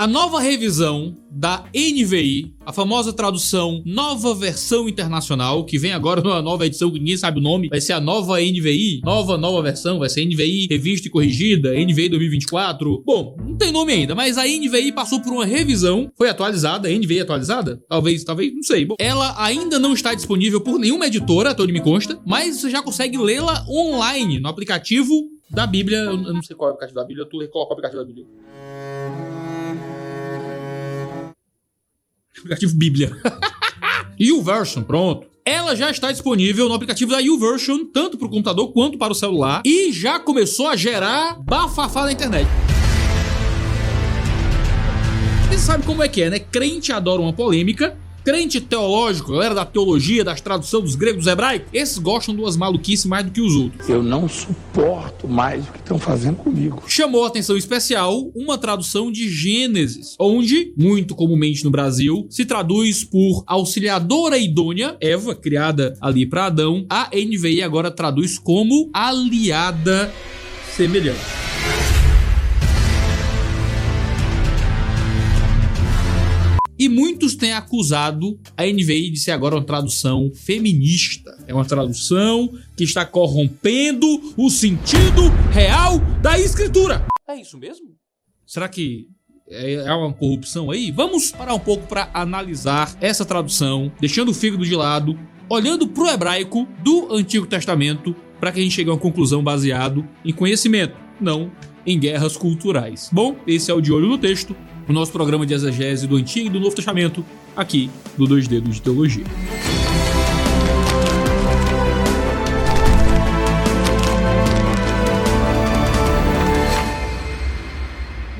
A nova revisão da NVI, a famosa tradução Nova Versão Internacional, que vem agora numa nova edição que ninguém sabe o nome, vai ser a nova NVI, nova nova versão, vai ser NVI revista e corrigida, NVI 2024. Bom, não tem nome ainda, mas a NVI passou por uma revisão, foi atualizada, NVI atualizada? Talvez, talvez, não sei. Bom, ela ainda não está disponível por nenhuma editora, onde me consta, mas você já consegue lê-la online no aplicativo da Bíblia. Eu não sei qual é o aplicativo da Bíblia, tu coloca o aplicativo da Bíblia. Aplicativo Bíblia. YouVersion, pronto. Ela já está disponível no aplicativo da YouVersion, tanto para o computador quanto para o celular, e já começou a gerar bafafá na internet. Você sabe como é que é, né? Crente adora uma polêmica, Crente teológico, galera da teologia, das traduções dos gregos dos hebraicos, esses gostam de umas maluquices mais do que os outros. Eu não suporto mais o que estão fazendo comigo. Chamou a atenção especial uma tradução de Gênesis, onde, muito comumente no Brasil, se traduz por auxiliadora idônea, Eva, criada ali para Adão. A NVI agora traduz como aliada semelhante. E muitos têm acusado a NVI de ser agora uma tradução feminista. É uma tradução que está corrompendo o sentido real da escritura. É isso mesmo? Será que é uma corrupção aí? Vamos parar um pouco para analisar essa tradução, deixando o fígado de lado, olhando para o hebraico do Antigo Testamento, para que a gente chegue a uma conclusão baseado em conhecimento, não em guerras culturais. Bom, esse é o de olho no texto o nosso programa de exegese do Antigo e do Novo Testamento, aqui do Dois Dedos de Teologia.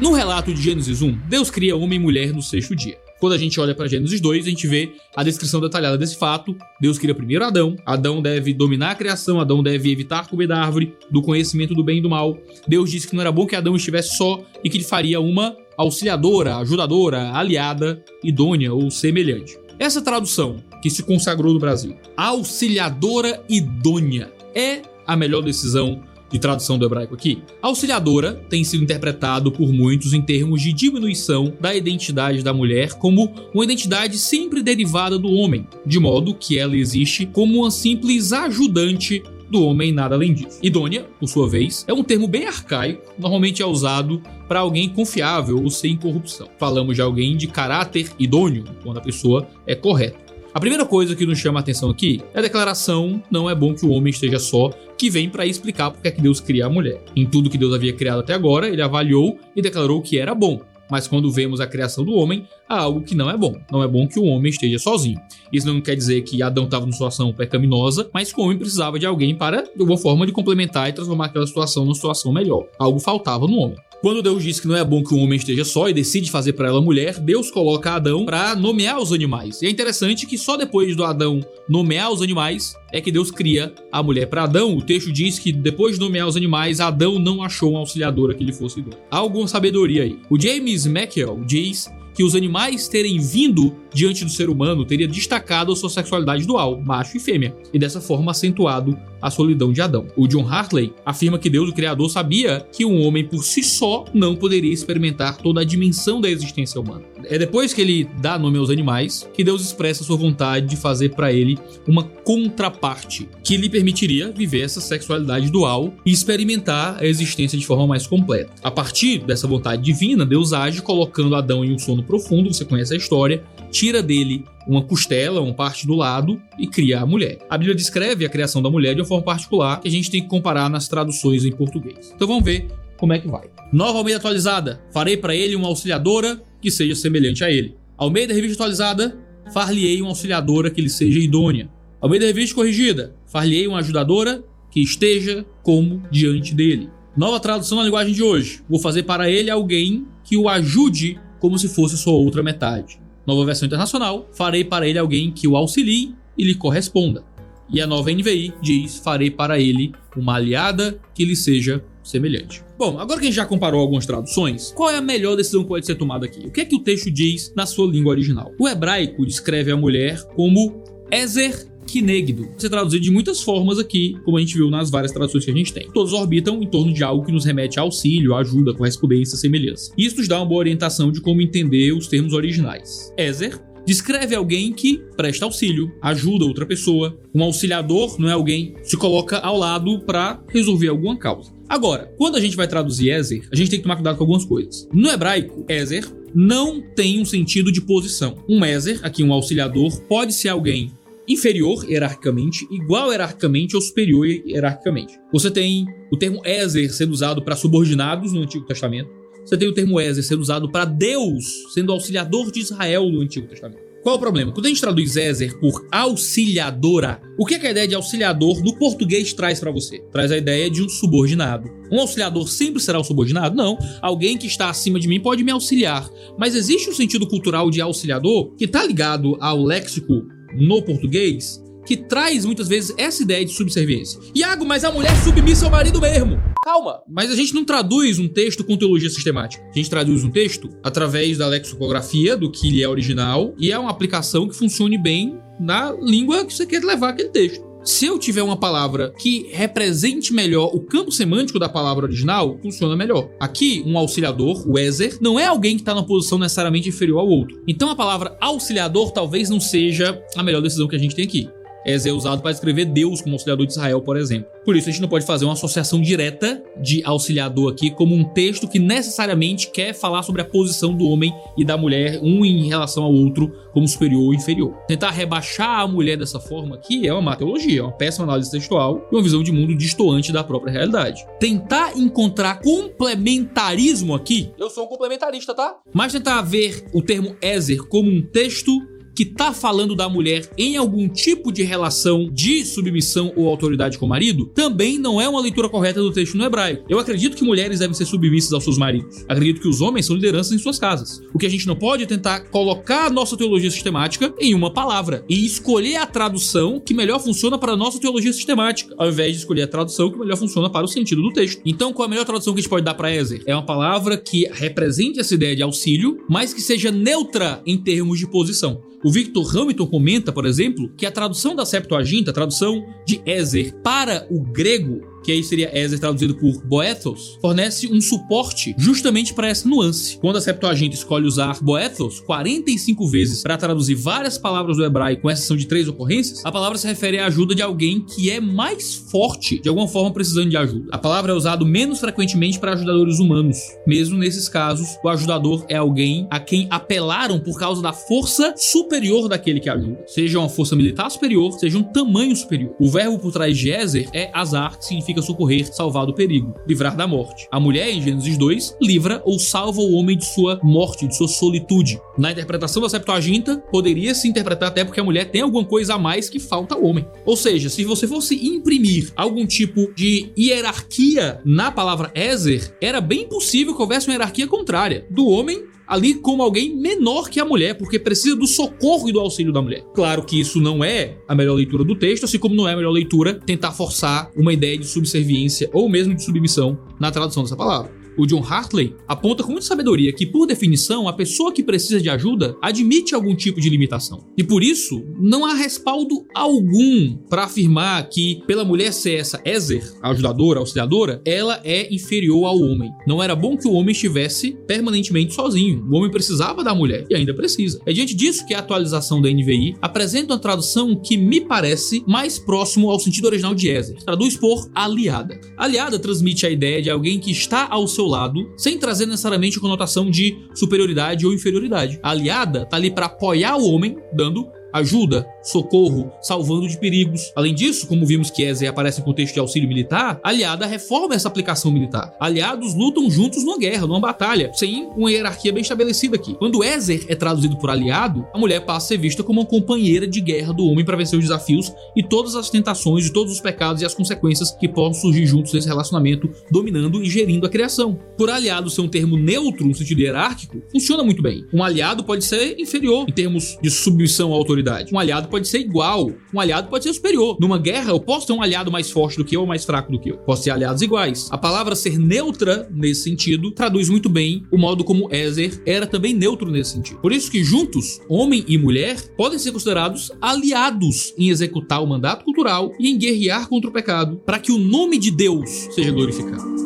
No relato de Gênesis 1, Deus cria homem e mulher no sexto dia. Quando a gente olha para Gênesis 2, a gente vê a descrição detalhada desse fato. Deus cria primeiro Adão. Adão deve dominar a criação, Adão deve evitar comer da árvore do conhecimento do bem e do mal. Deus disse que não era bom que Adão estivesse só e que ele faria uma auxiliadora, ajudadora, aliada, idônea ou semelhante. Essa tradução que se consagrou no Brasil, auxiliadora idônea, é a melhor decisão de tradução do hebraico aqui, auxiliadora tem sido interpretado por muitos em termos de diminuição da identidade da mulher como uma identidade sempre derivada do homem, de modo que ela existe como uma simples ajudante do homem nada além disso. Idônea, por sua vez, é um termo bem arcaico, normalmente é usado para alguém confiável ou sem corrupção. Falamos de alguém de caráter idôneo, quando a pessoa é correta. A primeira coisa que nos chama a atenção aqui é a declaração: não é bom que o homem esteja só, que vem para explicar porque é que Deus cria a mulher. Em tudo que Deus havia criado até agora, ele avaliou e declarou que era bom. Mas quando vemos a criação do homem, há algo que não é bom. Não é bom que o homem esteja sozinho. Isso não quer dizer que Adão estava numa situação pecaminosa, mas que o homem precisava de alguém para, de alguma forma, de complementar e transformar aquela situação numa situação melhor. Algo faltava no homem. Quando Deus diz que não é bom que um homem esteja só e decide fazer para ela mulher, Deus coloca Adão para nomear os animais. E é interessante que só depois do Adão nomear os animais é que Deus cria a mulher para Adão. O texto diz que depois de nomear os animais, Adão não achou uma auxiliadora que lhe fosse idônea. Há alguma sabedoria aí. O James Mackel diz que os animais terem vindo diante do ser humano teria destacado a sua sexualidade dual, macho e fêmea, e dessa forma acentuado a solidão de Adão. O John Hartley afirma que Deus, o Criador, sabia que um homem por si só não poderia experimentar toda a dimensão da existência humana. É depois que ele dá nome aos animais que Deus expressa sua vontade de fazer para ele uma contraparte que lhe permitiria viver essa sexualidade dual e experimentar a existência de forma mais completa. A partir dessa vontade divina, Deus age colocando Adão em um sono profundo, você conhece a história, tira dele uma costela, uma parte do lado e cria a mulher. A Bíblia descreve a criação da mulher de uma forma particular que a gente tem que comparar nas traduções em português. Então vamos ver como é que vai. Nova Almeida atualizada. Farei para ele uma auxiliadora que seja semelhante a ele. Almeida revista atualizada. Far-lhe-ei uma auxiliadora que lhe seja idônea. Almeida revista corrigida. Far-lhe-ei uma ajudadora que esteja como diante dele. Nova tradução na linguagem de hoje. Vou fazer para ele alguém que o ajude como se fosse sua outra metade. Nova versão internacional, farei para ele alguém que o auxilie e lhe corresponda. E a nova NVI diz: farei para ele uma aliada que lhe seja semelhante. Bom, agora que a gente já comparou algumas traduções, qual é a melhor decisão que pode ser tomada aqui? O que é que o texto diz na sua língua original? O hebraico descreve a mulher como Ezer kinegdo. Você traduzido de muitas formas aqui, como a gente viu nas várias traduções que a gente tem. Todos orbitam em torno de algo que nos remete a auxílio, ajuda, correspondência, semelhança. Isso nos dá uma boa orientação de como entender os termos originais. Ezer descreve alguém que presta auxílio, ajuda outra pessoa. Um auxiliador não é alguém que se coloca ao lado para resolver alguma causa. Agora, quando a gente vai traduzir Ezer, a gente tem que tomar cuidado com algumas coisas. No hebraico, Ezer não tem um sentido de posição. Um Ezer, aqui um auxiliador, pode ser alguém inferior hierarquicamente, igual hierarquicamente ou superior hierarquicamente. Você tem o termo Ezer sendo usado para subordinados no Antigo Testamento. Você tem o termo Ezer sendo usado para Deus, sendo auxiliador de Israel no Antigo Testamento. Qual o problema? Quando a gente traduz Ezer por auxiliadora, o que, é que a ideia de auxiliador no português traz para você? Traz a ideia de um subordinado. Um auxiliador sempre será um subordinado? Não. Alguém que está acima de mim pode me auxiliar. Mas existe um sentido cultural de auxiliador que está ligado ao léxico no português que traz muitas vezes essa ideia de subserviência. Iago, mas a mulher submissa ao marido mesmo. Calma, mas a gente não traduz um texto com teologia sistemática. A gente traduz um texto através da lexicografia, do que ele é original, e é uma aplicação que funcione bem na língua que você quer levar aquele texto. Se eu tiver uma palavra que represente melhor o campo semântico da palavra original, funciona melhor. Aqui, um auxiliador, o Ezer, não é alguém que está na posição necessariamente inferior ao outro. Então a palavra auxiliador talvez não seja a melhor decisão que a gente tem aqui. É usado para descrever Deus como auxiliador de Israel, por exemplo. Por isso a gente não pode fazer uma associação direta de auxiliador aqui como um texto que necessariamente quer falar sobre a posição do homem e da mulher, um em relação ao outro, como superior ou inferior. Tentar rebaixar a mulher dessa forma aqui é uma má teologia, é uma péssima análise textual e uma visão de mundo distoante da própria realidade. Tentar encontrar complementarismo aqui, eu sou um complementarista, tá? Mas tentar ver o termo Ezer como um texto que tá falando da mulher em algum tipo de relação de submissão ou autoridade com o marido, também não é uma leitura correta do texto no hebraico. Eu acredito que mulheres devem ser submissas aos seus maridos. Acredito que os homens são lideranças em suas casas. O que a gente não pode é tentar colocar a nossa teologia sistemática em uma palavra e escolher a tradução que melhor funciona para a nossa teologia sistemática, ao invés de escolher a tradução que melhor funciona para o sentido do texto. Então, qual a melhor tradução que a gente pode dar para Ezer? É uma palavra que represente essa ideia de auxílio, mas que seja neutra em termos de posição. O Victor Hamilton comenta, por exemplo, que a tradução da Septuaginta, a tradução de Ezer para o grego, que aí seria Ezer traduzido por Boethos, fornece um suporte justamente para essa nuance. Quando a Septuaginta escolhe usar Boethos 45 vezes para traduzir várias palavras do hebraico, com exceção de três ocorrências, a palavra se refere à ajuda de alguém que é mais forte, de alguma forma precisando de ajuda. A palavra é usada menos frequentemente para ajudadores humanos. Mesmo nesses casos, o ajudador é alguém a quem apelaram por causa da força superior daquele que ajuda. Seja uma força militar superior, seja um tamanho superior. O verbo por trás de Ezer é azar, que significa significa socorrer, salvar do perigo, livrar da morte. A mulher, em Gênesis 2, livra ou salva o homem de sua morte, de sua solitude. Na interpretação da Septuaginta, poderia se interpretar até porque a mulher tem alguma coisa a mais que falta ao homem. Ou seja, se você fosse imprimir algum tipo de hierarquia na palavra Ezer, era bem possível que houvesse uma hierarquia contrária, do homem ali como alguém menor que a mulher, porque precisa do socorro e do auxílio da mulher. Claro que isso não é a melhor leitura do texto, assim como não é a melhor leitura tentar forçar uma ideia de subserviência ou mesmo de submissão na tradução dessa palavra. O John Hartley aponta com muita sabedoria que, por definição, a pessoa que precisa de ajuda admite algum tipo de limitação. E por isso, não há respaldo algum para afirmar que, pela mulher ser essa Ezer, ajudadora, auxiliadora, ela é inferior ao homem. Não era bom que o homem estivesse permanentemente sozinho. O homem precisava da mulher e ainda precisa. É diante disso que a atualização da NVI apresenta uma tradução que me parece mais próximo ao sentido original de Ezer. Traduz por aliada. Aliada transmite a ideia de alguém que está ao seu lado, sem trazer necessariamente a conotação de superioridade ou inferioridade. A aliada tá ali para apoiar o homem, dando ajuda, socorro, salvando de perigos. Além disso, como vimos que Ezer aparece em contexto de auxílio militar, aliada reforma essa aplicação militar. Aliados lutam juntos numa guerra, numa batalha, sem uma hierarquia bem estabelecida aqui. Quando Ezer é traduzido por aliado, a mulher passa a ser vista como uma companheira de guerra do homem para vencer os desafios e todas as tentações e todos os pecados e as consequências que possam surgir juntos nesse relacionamento, dominando e gerindo a criação. Por aliado ser um termo neutro no sentido hierárquico, funciona muito bem. Um aliado pode ser inferior em termos de submissão à autoridade. Um aliado pode ser igual, um aliado pode ser superior. Numa guerra, eu posso ter um aliado mais forte do que eu ou mais fraco do que eu. Posso ter aliados iguais. A palavra ser neutra nesse sentido traduz muito bem o modo como Ezer era também neutro nesse sentido. Por isso que juntos, homem e mulher podem ser considerados aliados em executar o mandato cultural e em guerrear contra o pecado, para que o nome de Deus seja glorificado.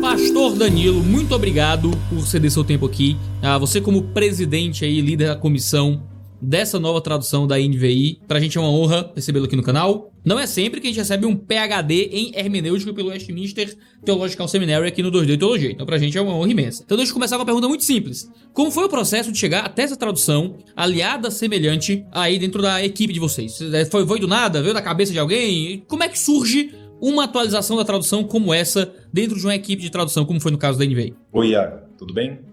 Pastor Danilo, muito obrigado por ceder seu tempo aqui. Ah, você como presidente aí, líder da comissão dessa nova tradução da NVI. Pra gente é uma honra recebê-lo aqui no canal. Não é sempre que a gente recebe um PhD em hermenêutica pelo Westminster Theological Seminary aqui no 2D Teologia. Então pra gente é uma honra imensa. Então deixa eu começar com uma pergunta muito simples. Como foi o processo de chegar até essa tradução aliada semelhante aí dentro da equipe de vocês? Foi, foi do nada? Veio da cabeça de alguém? Como é que surge uma atualização da tradução como essa dentro de uma equipe de tradução, como foi no caso da NVI? Oi, Iago. Tudo bem?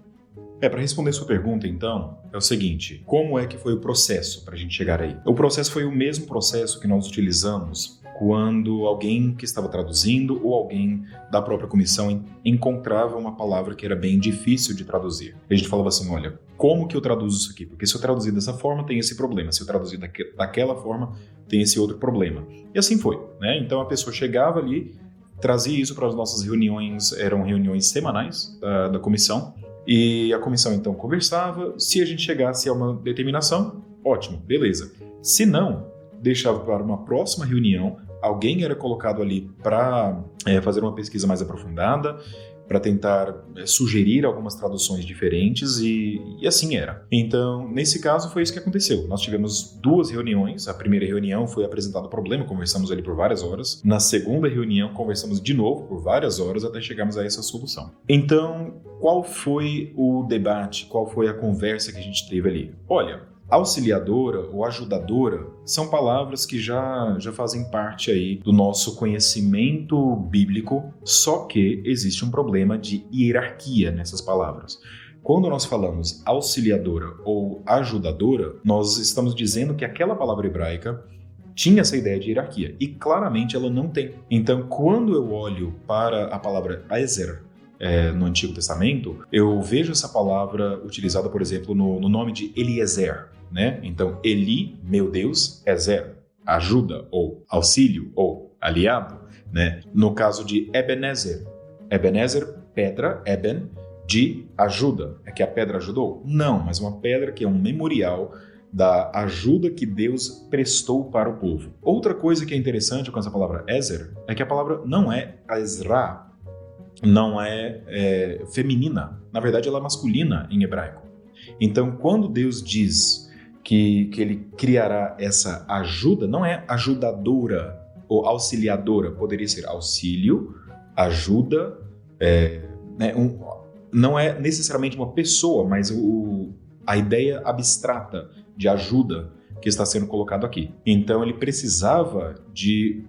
É, para responder sua pergunta, então, é o seguinte: como é que foi o processo para a gente chegar aí? O processo foi o mesmo processo que nós utilizamos quando alguém que estava traduzindo ou alguém da própria comissão encontrava uma palavra que era bem difícil de traduzir. A gente falava assim: olha, como que eu traduzo isso aqui? Porque se eu traduzir dessa forma, tem esse problema. Se eu traduzir daquela forma, tem esse outro problema. E assim foi, né? Então a pessoa chegava ali, trazia isso para as nossas reuniões, eram reuniões semanais da, da comissão e a comissão então conversava. Se a gente chegasse a uma determinação, ótimo, beleza. Se não, deixava para uma próxima reunião. Alguém era colocado ali para é, fazer uma pesquisa mais aprofundada para tentar é, sugerir algumas traduções diferentes e, e, assim era. Então, nesse caso, foi isso que aconteceu. Nós tivemos duas reuniões. A primeira reunião foi apresentado o problema, conversamos ali por várias horas. Na segunda reunião, conversamos de novo por várias horas até chegarmos a essa solução. Então, qual foi o debate, qual foi a conversa que a gente teve ali? Olha, Auxiliadora ou ajudadora são palavras que já, já fazem parte aí do nosso conhecimento bíblico, só que existe um problema de hierarquia nessas palavras. Quando nós falamos auxiliadora ou ajudadora, nós estamos dizendo que aquela palavra hebraica tinha essa ideia de hierarquia e claramente ela não tem. Então, quando eu olho para a palavra Ezer é, no Antigo Testamento, eu vejo essa palavra utilizada, por exemplo, no, no nome de Eliezer né? Então, Eli, meu Deus, é zero. Ajuda, ou auxílio, ou aliado, né? No caso de Ebenezer, Ebenezer, pedra, Eben, de ajuda. É que a pedra ajudou? Não, mas uma pedra que é um memorial da ajuda que Deus prestou para o povo. Outra coisa que é interessante com essa palavra Ezer é que a palavra não é Ezra, não é, é feminina. Na verdade, ela é masculina em hebraico. Então, quando Deus diz que, que ele criará essa ajuda, não é ajudadora ou auxiliadora, poderia ser auxílio, ajuda, é, né, um, não é necessariamente uma pessoa, mas o, a ideia abstrata de ajuda que está sendo colocado aqui. Então ele precisava de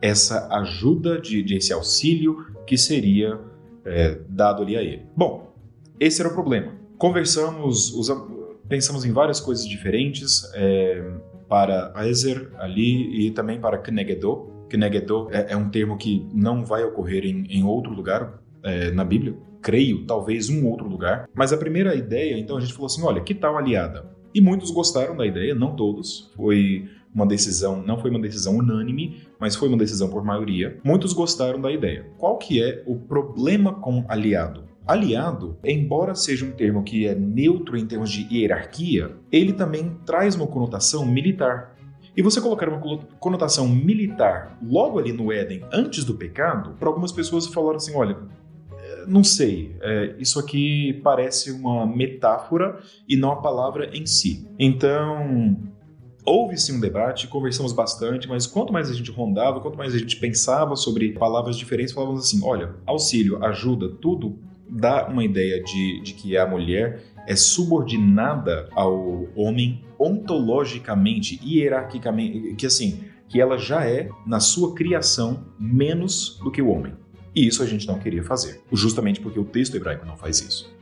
essa ajuda, de, de esse auxílio que seria é, dado ali a ele. Bom, esse era o problema. Conversamos, usamos, pensamos em várias coisas diferentes é, para Ezer ali e também para Knegedó. Knegedó é, é, um termo que não vai ocorrer em, em outro lugar é, na Bíblia. Creio, talvez um outro lugar. Mas a primeira ideia, então a gente falou assim, olha, que tal aliada? E muitos gostaram da ideia, não todos. Foi uma decisão, não foi uma decisão unânime, mas foi uma decisão por maioria. Muitos gostaram da ideia. Qual que é o problema com aliado? Aliado, embora seja um termo que é neutro em termos de hierarquia, ele também traz uma conotação militar. E você colocar uma conotação militar logo ali no Éden, antes do pecado, para algumas pessoas falaram assim: olha, eh, não sei, é, isso aqui parece uma metáfora e não a palavra em si. Então, houve sim um debate, conversamos bastante, mas quanto mais a gente rondava, quanto mais a gente pensava sobre palavras diferentes, falávamos assim: olha, auxílio, ajuda, tudo dá uma ideia de, de que a mulher é subordinada ao homem ontologicamente, hierarquicamente, que assim, que ela já é, na sua criação, menos do que o homem. E isso a gente não queria fazer, justamente porque o texto hebraico não faz isso.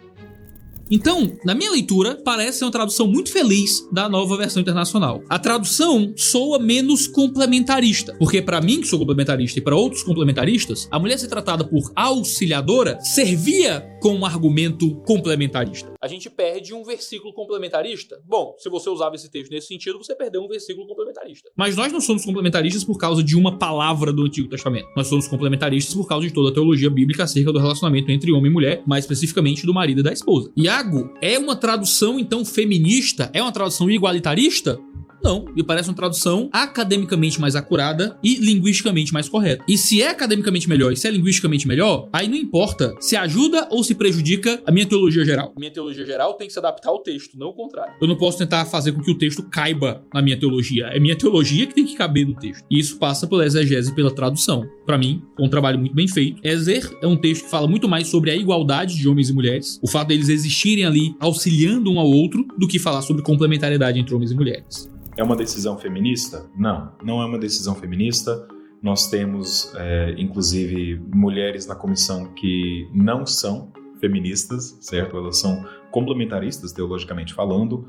Então, na minha leitura, parece ser uma tradução muito feliz da nova versão internacional. A tradução soa menos complementarista, porque para mim, que sou complementarista, e para outros complementaristas, a mulher ser tratada por auxiliadora servia com um argumento complementarista? A gente perde um versículo complementarista? Bom, se você usava esse texto nesse sentido, você perdeu um versículo complementarista. Mas nós não somos complementaristas por causa de uma palavra do Antigo Testamento. Nós somos complementaristas por causa de toda a teologia bíblica acerca do relacionamento entre homem e mulher, mais especificamente do marido e da esposa. Iago é uma tradução então feminista? É uma tradução igualitarista? Não, me parece uma tradução academicamente mais acurada e linguisticamente mais correta. E se é academicamente melhor e se é linguisticamente melhor, aí não importa se ajuda ou se prejudica a minha teologia geral. Minha teologia geral tem que se adaptar ao texto, não o contrário. Eu não posso tentar fazer com que o texto caiba na minha teologia. É minha teologia que tem que caber no texto. E isso passa pela exegese e pela tradução. Para mim, é um trabalho muito bem feito. Ezer é um texto que fala muito mais sobre a igualdade de homens e mulheres, o fato deles existirem ali auxiliando um ao outro, do que falar sobre complementariedade entre homens e mulheres. É uma decisão feminista? Não, não é uma decisão feminista. Nós temos, é, inclusive, mulheres na comissão que não são feministas, certo? Elas são complementaristas, teologicamente falando,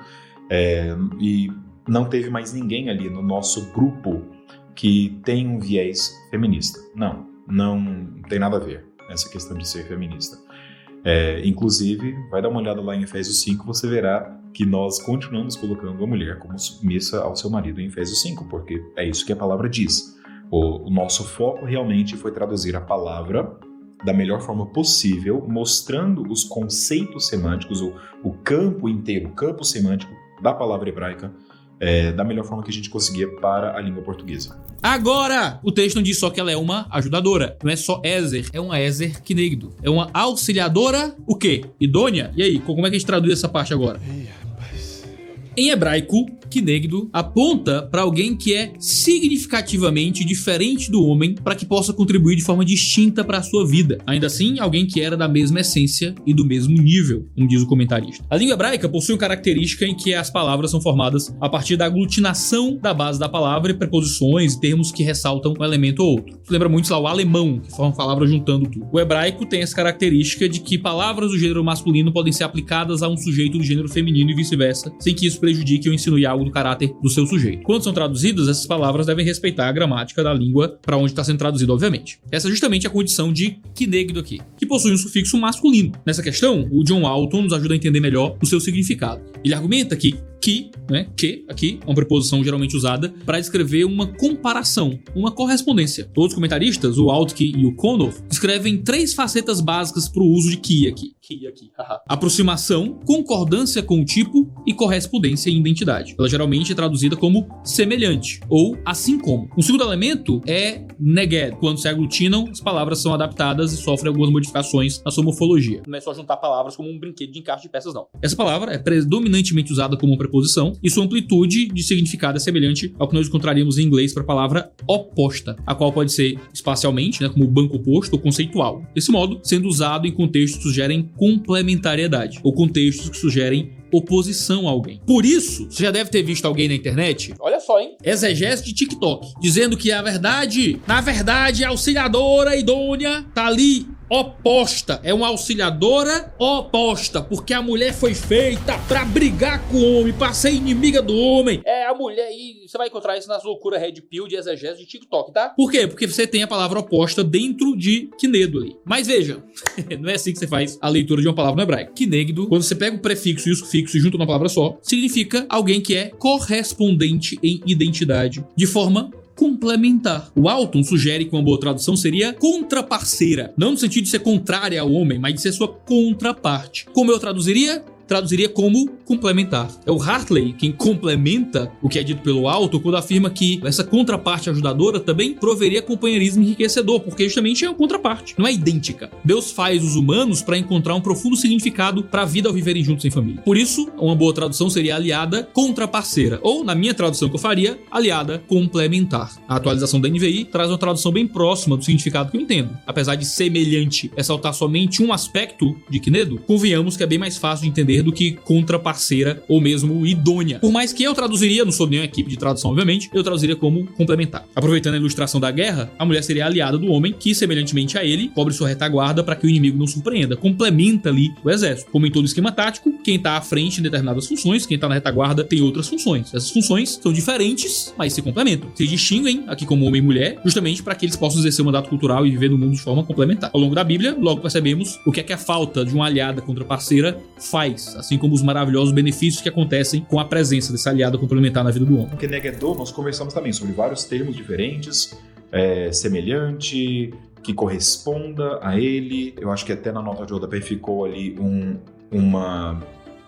é, e não teve mais ninguém ali no nosso grupo que tem um viés feminista. Não, não tem nada a ver essa questão de ser feminista. É, inclusive, vai dar uma olhada lá em Efésios 5, você verá que nós continuamos colocando a mulher como submissa ao seu marido em Efésios 5, porque é isso que a palavra diz. O, o nosso foco realmente foi traduzir a palavra da melhor forma possível, mostrando os conceitos semânticos, o, o campo inteiro, o campo semântico da palavra hebraica, é, da melhor forma que a gente conseguia para a língua portuguesa. Agora, o texto não diz só que ela é uma ajudadora, não é só Ezer, é uma Ezer Kinegdo. É uma auxiliadora, o quê? Idônea? E aí, como é que a gente traduz essa parte agora? Em hebraico, Kinegdo aponta para alguém que é significativamente diferente do homem para que possa contribuir de forma distinta para a sua vida. Ainda assim, alguém que era da mesma essência e do mesmo nível, como diz o comentarista. A língua hebraica possui uma característica em que as palavras são formadas a partir da aglutinação da base da palavra e preposições e termos que ressaltam um elemento ou outro. Isso lembra muito lá o alemão, que forma palavras juntando tudo. O hebraico tem essa característica de que palavras do gênero masculino podem ser aplicadas a um sujeito do gênero feminino e vice-versa, sem que isso prejudique ou insinue algo do caráter do seu sujeito. Quando são traduzidas, essas palavras devem respeitar a gramática da língua para onde está sendo traduzido, obviamente. Essa é justamente a condição de kinegdo aqui, que possui um sufixo masculino. Nessa questão, o John Alton nos ajuda a entender melhor o seu significado. Ele argumenta que que, né, que aqui é uma preposição geralmente usada para descrever uma comparação, uma correspondência. Outros comentaristas, o Altke e o Konov, descrevem três facetas básicas para o uso de que aqui. Aqui, Aproximação, concordância com o tipo e correspondência em identidade. Ela geralmente é traduzida como semelhante ou assim como. Um segundo elemento é neged. Quando se aglutinam, as palavras são adaptadas e sofrem algumas modificações na sua morfologia. Não é só juntar palavras como um brinquedo de encaixe de peças, não. Essa palavra é predominantemente usada como preposição, e sua amplitude de significado é semelhante ao que nós encontraríamos em inglês para a palavra oposta, a qual pode ser espacialmente, né, como banco oposto ou conceitual. Desse modo, sendo usado em contextos que sugerem complementariedade, ou contextos que sugerem oposição a alguém. Por isso, você já deve ter visto alguém na internet, olha só, hein? Exegese de TikTok, dizendo que a verdade, na verdade, a auxiliadora idônea tá ali oposta, é uma auxiliadora oposta, porque a mulher foi feita para brigar com o homem, para ser inimiga do homem. É a mulher e você vai encontrar isso nas loucuras Red Pill de exegese de TikTok, tá? Por quê? Porque você tem a palavra oposta dentro de Kinedo ali. Mas veja, não é assim que você faz a leitura de uma palavra no hebraico. Kinegdo, quando você pega o prefixo e o sufixo e junta numa palavra só, significa alguém que é correspondente em identidade, de forma complementar. O Alton sugere que uma boa tradução seria contraparceira, não no sentido de ser contrária ao homem, mas de ser sua contraparte. Como eu traduziria? Traduziria como complementar. É o Hartley quem complementa o que é dito pelo Alto quando afirma que essa contraparte ajudadora também proveria companheirismo enriquecedor, porque justamente é uma contraparte, não é idêntica. Deus faz os humanos para encontrar um profundo significado para a vida ao viverem juntos em família. Por isso, uma boa tradução seria aliada contraparceira, ou na minha tradução que eu faria, aliada complementar. A atualização da NVI traz uma tradução bem próxima do significado que eu entendo. Apesar de semelhante ressaltar somente um aspecto de Kinedo, convenhamos que é bem mais fácil de entender do que contraparceira parceira ou mesmo idônea. Por mais que eu traduziria, não sou nenhuma equipe de tradução, obviamente, eu traduziria como complementar. Aproveitando a ilustração da guerra, a mulher seria aliada do homem que, semelhantemente a ele, cobre sua retaguarda para que o inimigo não surpreenda. Complementa ali o exército. Como em todo esquema tático, quem tá à frente em determinadas funções, quem tá na retaguarda tem outras funções. Essas funções são diferentes, mas se complementam. Se distinguem aqui como homem e mulher, justamente para que eles possam exercer o mandato cultural e viver no mundo de forma complementar. Ao longo da Bíblia, logo percebemos o que é que a falta de uma aliada contra parceira faz, assim como os maravilhosos benefícios que acontecem com a presença dessa aliada complementar na vida do homem. Porque Negedô, nós conversamos também sobre vários termos diferentes, é, semelhante, que corresponda a ele. Eu acho que até na nota de rodapé ficou ali um, uma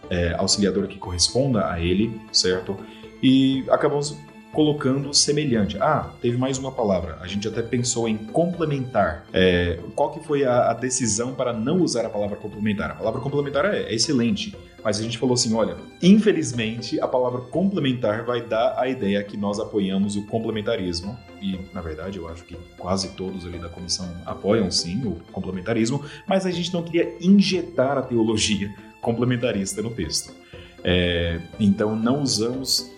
é, auxiliadora que corresponda a ele, certo? E acabamos colocando semelhante. Ah, teve mais uma palavra. A gente até pensou em complementar. É, qual que foi a, a, decisão para não usar a palavra complementar? A palavra complementar é, é, excelente, mas a gente falou assim, olha, infelizmente a palavra complementar vai dar a ideia que nós apoiamos o complementarismo e na verdade eu acho que quase todos ali da comissão apoiam sim o complementarismo, mas a gente não queria injetar a teologia complementarista no texto. É, então não usamos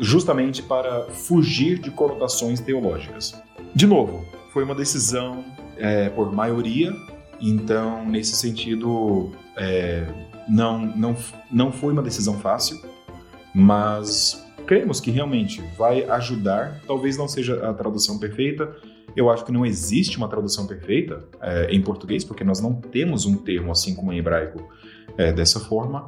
justamente para fugir de conotações teológicas. De novo, foi uma decisão é, por maioria, então, nesse sentido, é, não, não, não foi uma decisão fácil, mas cremos que realmente vai ajudar. Talvez não seja a tradução perfeita. Eu acho que não existe uma tradução perfeita é, em português, porque nós não temos um termo assim como em hebraico é, dessa forma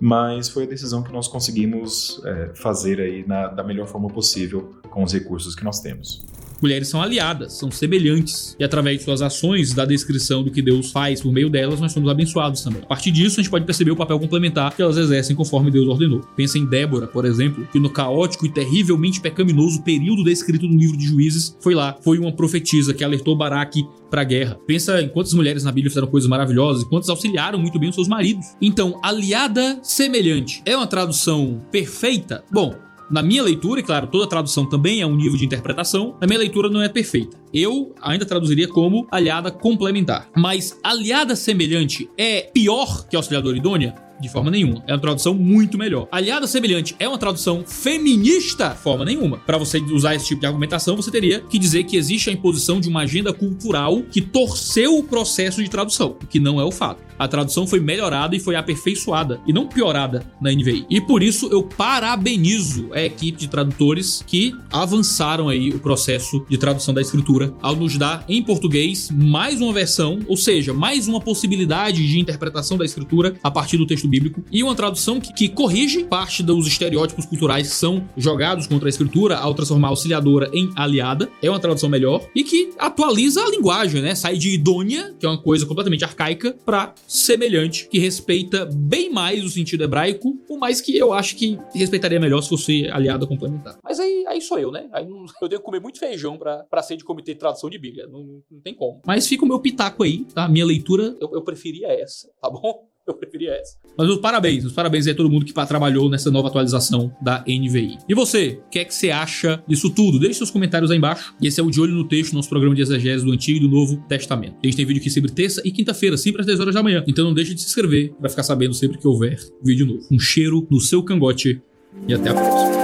mas foi a decisão que nós conseguimos é, fazer aí na, da melhor forma possível com os recursos que nós temos mulheres são aliadas, são semelhantes. E através de suas ações, da descrição do que Deus faz por meio delas, nós somos abençoados também. A partir disso, a gente pode perceber o papel complementar que elas exercem conforme Deus ordenou. Pensa em Débora, por exemplo, que no caótico e terrivelmente pecaminoso período descrito no livro de Juízes, foi lá, foi uma profetisa que alertou Baraque para a guerra. Pensa em quantas mulheres na Bíblia fizeram coisas maravilhosas e quantas auxiliaram muito bem os seus maridos. Então, aliada semelhante é uma tradução perfeita? Bom, na minha leitura, e claro, toda tradução também é um nível de interpretação, na minha leitura não é perfeita. Eu ainda traduziria como aliada complementar. Mas aliada semelhante é pior que auxiliadora idônea? De forma nenhuma. É uma tradução muito melhor. Aliada semelhante é uma tradução feminista? De forma nenhuma. Para você usar esse tipo de argumentação, você teria que dizer que existe a imposição de uma agenda cultural que torceu o processo de tradução, o que não é o fato a tradução foi melhorada e foi aperfeiçoada e não piorada na NVI. E por isso eu parabenizo a equipe de tradutores que avançaram aí o processo de tradução da escritura ao nos dar em português mais uma versão, ou seja, mais uma possibilidade de interpretação da escritura a partir do texto bíblico e uma tradução que, que corrige parte dos estereótipos culturais que são jogados contra a escritura ao transformar a auxiliadora em aliada. É uma tradução melhor e que atualiza a linguagem, né? Sai de idônea, que é uma coisa completamente arcaica, para semelhante, que respeita bem mais o sentido hebraico, por mais que eu acho que respeitaria melhor se fosse aliado a complementar. Mas aí, aí sou eu, né? Aí não, eu tenho que comer muito feijão para ser de comitê de tradução de Bíblia. Não, não, tem como. Mas fica o meu pitaco aí, tá? Minha leitura, eu, eu preferia essa, tá bom? Eu preferia essa. Mas os parabéns, os parabéns a todo mundo que trabalhou nessa nova atualização da NVI. E você, o que é que você acha disso tudo? Deixe seus comentários aí embaixo. E esse é o De Olho no Texto, nosso programa de exegese do Antigo e do Novo Testamento. A gente tem vídeo aqui sempre terça e quinta-feira, sempre às 10 horas da manhã. Então não deixe de se inscrever para ficar sabendo sempre que houver vídeo novo. Um cheiro no seu cangote e até a próxima.